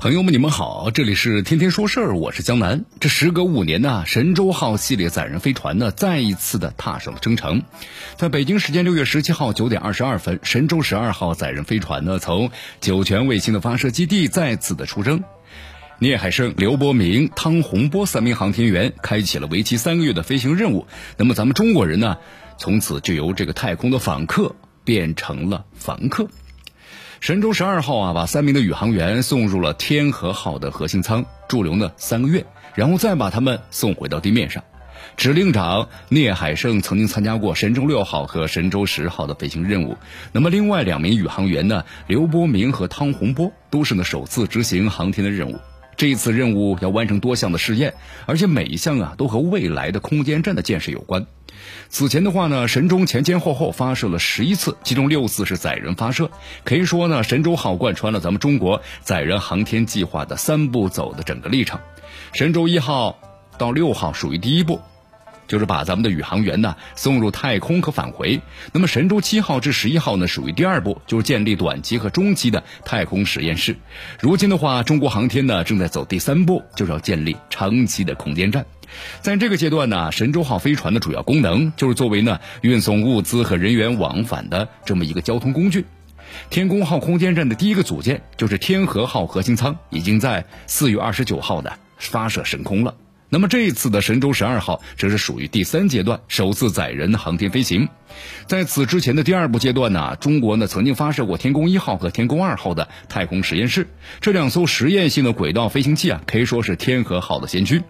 朋友们，你们好，这里是天天说事儿，我是江南。这时隔五年呢，神舟号系列载人飞船呢，再一次的踏上了征程。在北京时间六月十七号九点二十二分，神舟十二号载人飞船呢，从酒泉卫星的发射基地再次的出征。聂海胜、刘伯明、汤洪波三名航天员开启了为期三个月的飞行任务。那么，咱们中国人呢，从此就由这个太空的访客变成了房客。神舟十二号啊，把三名的宇航员送入了天河号的核心舱驻留呢三个月，然后再把他们送回到地面上。指令长聂海胜曾经参加过神舟六号和神舟十号的飞行任务，那么另外两名宇航员呢，刘伯明和汤洪波都是呢首次执行航天的任务。这一次任务要完成多项的试验，而且每一项啊都和未来的空间站的建设有关。此前的话呢，神舟前前后后发射了十一次，其中六次是载人发射。可以说呢，神舟号贯穿了咱们中国载人航天计划的三步走的整个历程。神舟一号到六号属于第一步。就是把咱们的宇航员呢送入太空和返回。那么神舟七号至十一号呢属于第二步，就是建立短期和中期的太空实验室。如今的话，中国航天呢正在走第三步，就是要建立长期的空间站。在这个阶段呢，神舟号飞船的主要功能就是作为呢运送物资和人员往返的这么一个交通工具。天宫号空间站的第一个组件就是天和号核心舱，已经在四月二十九号呢发射升空了。那么这一次的神舟十二号，则是属于第三阶段，首次载人航天飞行。在此之前的第二步阶段呢，中国呢曾经发射过天宫一号和天宫二号的太空实验室，这两艘实验性的轨道飞行器啊，可以说是天和号的先驱。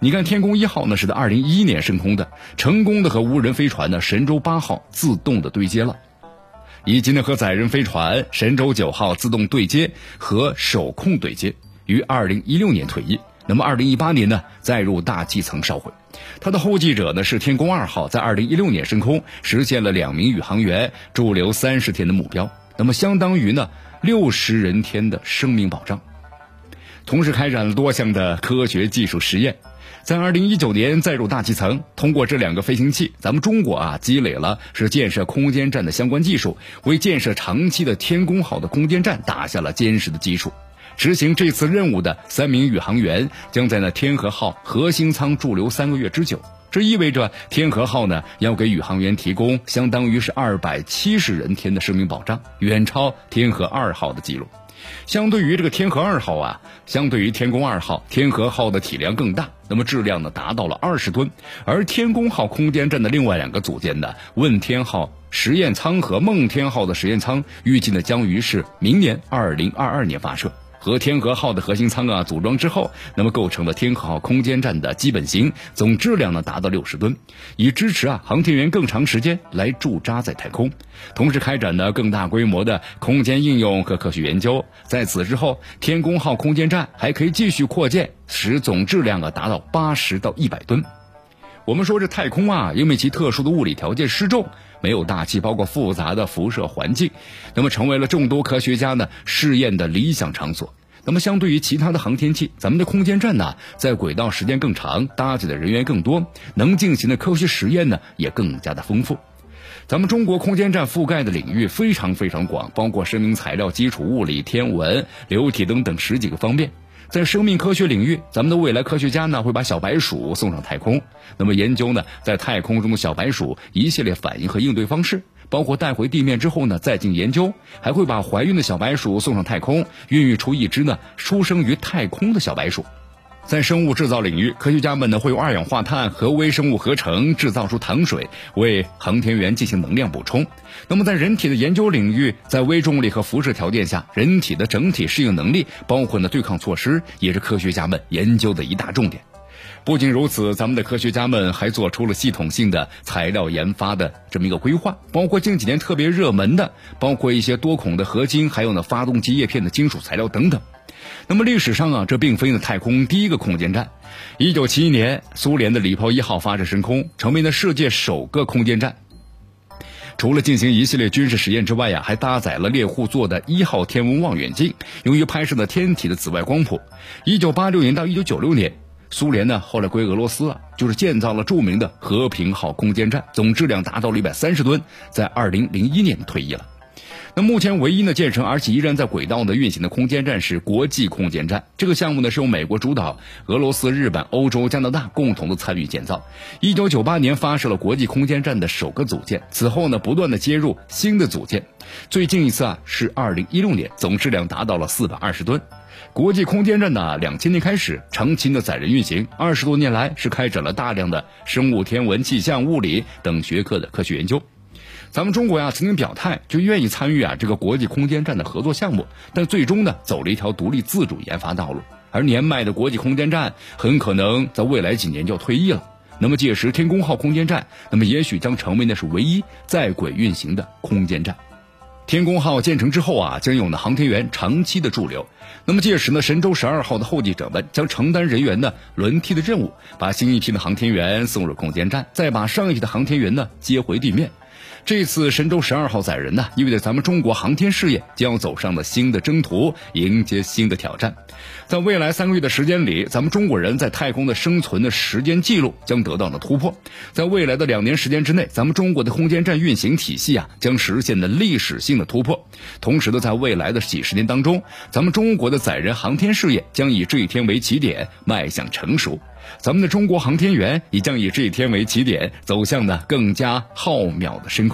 你看天宫一号呢是在二零一一年升空的，成功的和无人飞船呢神舟八号自动的对接了，以及呢和载人飞船神舟九号自动对接和手控对接，于二零一六年退役。那么，二零一八年呢，再入大气层烧毁。它的后继者呢是天宫二号，在二零一六年升空，实现了两名宇航员驻留三十天的目标。那么，相当于呢六十人天的生命保障。同时开展了多项的科学技术实验，在二零一九年再入大气层。通过这两个飞行器，咱们中国啊积累了是建设空间站的相关技术，为建设长期的天宫号的空间站打下了坚实的基础。执行这次任务的三名宇航员将在那天河号核心舱驻留三个月之久，这意味着天河号呢要给宇航员提供相当于是二百七十人天的生命保障，远超天河二号的记录。相对于这个天河二号啊，相对于天宫二号，天河号的体量更大，那么质量呢达到了二十吨，而天宫号空间站的另外两个组件的问天号实验舱和梦天号的实验舱，预计呢将于是明年二零二二年发射。和天河号的核心舱啊组装之后，那么构成了天河号空间站的基本型，总质量呢达到六十吨，以支持啊航天员更长时间来驻扎在太空，同时开展呢更大规模的空间应用和科学研究。在此之后，天宫号空间站还可以继续扩建，使总质量啊达到八十到一百吨。我们说这太空啊，因为其特殊的物理条件失重，没有大气，包括复杂的辐射环境，那么成为了众多科学家呢试验的理想场所。那么相对于其他的航天器，咱们的空间站呢，在轨道时间更长，搭载的人员更多，能进行的科学实验呢也更加的丰富。咱们中国空间站覆盖的领域非常非常广，包括生命材料、基础物理、天文、流体等等十几个方面。在生命科学领域，咱们的未来科学家呢会把小白鼠送上太空，那么研究呢在太空中的小白鼠一系列反应和应对方式，包括带回地面之后呢再进研究，还会把怀孕的小白鼠送上太空，孕育出一只呢出生于太空的小白鼠。在生物制造领域，科学家们呢会用二氧化碳和微生物合成制造出糖水，为航天员进行能量补充。那么在人体的研究领域，在微重力和辐射条件下，人体的整体适应能力，包括呢对抗措施，也是科学家们研究的一大重点。不仅如此，咱们的科学家们还做出了系统性的材料研发的这么一个规划，包括近几年特别热门的，包括一些多孔的合金，还有呢发动机叶片的金属材料等等。那么历史上啊，这并非呢太空第一个空间站。一九七一年，苏联的礼炮一号发射升空，成为了世界首个空间站。除了进行一系列军事实验之外呀，还搭载了猎户座的一号天文望远镜，用于拍摄的天体的紫外光谱。一九八六年到一九九六年，苏联呢后来归俄罗斯了，就是建造了著名的和平号空间站，总质量达到了一百三十吨，在二零零一年退役了。那目前唯一呢建成而且依然在轨道的运行的空间站是国际空间站。这个项目呢是由美国主导，俄罗斯、日本、欧洲、加拿大共同的参与建造。一九九八年发射了国际空间站的首个组件，此后呢不断的接入新的组件。最近一次啊是二零一六年，总质量达到了四百二十吨。国际空间站呢两千年开始长期的载人运行，二十多年来是开展了大量的生物、天文、气象、物理等学科的科学研究。咱们中国呀，曾经表态就愿意参与啊这个国际空间站的合作项目，但最终呢走了一条独立自主研发道路。而年迈的国际空间站很可能在未来几年就要退役了。那么届时天宫号空间站，那么也许将成为那是唯一在轨运行的空间站。天宫号建成之后啊，将有呢航天员长期的驻留。那么届时呢，神舟十二号的后继者们将承担人员的轮替的任务，把新一批的航天员送入空间站，再把上一批的航天员呢接回地面。这次神舟十二号载人呢，意味着咱们中国航天事业将要走上了新的征途，迎接新的挑战。在未来三个月的时间里，咱们中国人在太空的生存的时间记录将得到了突破。在未来的两年时间之内，咱们中国的空间站运行体系啊，将实现了历史性的突破。同时呢，在未来的几十年当中，咱们中国的载人航天事业将以这一天为起点，迈向成熟。咱们的中国航天员也将以这一天为起点，走向呢更加浩渺的深空。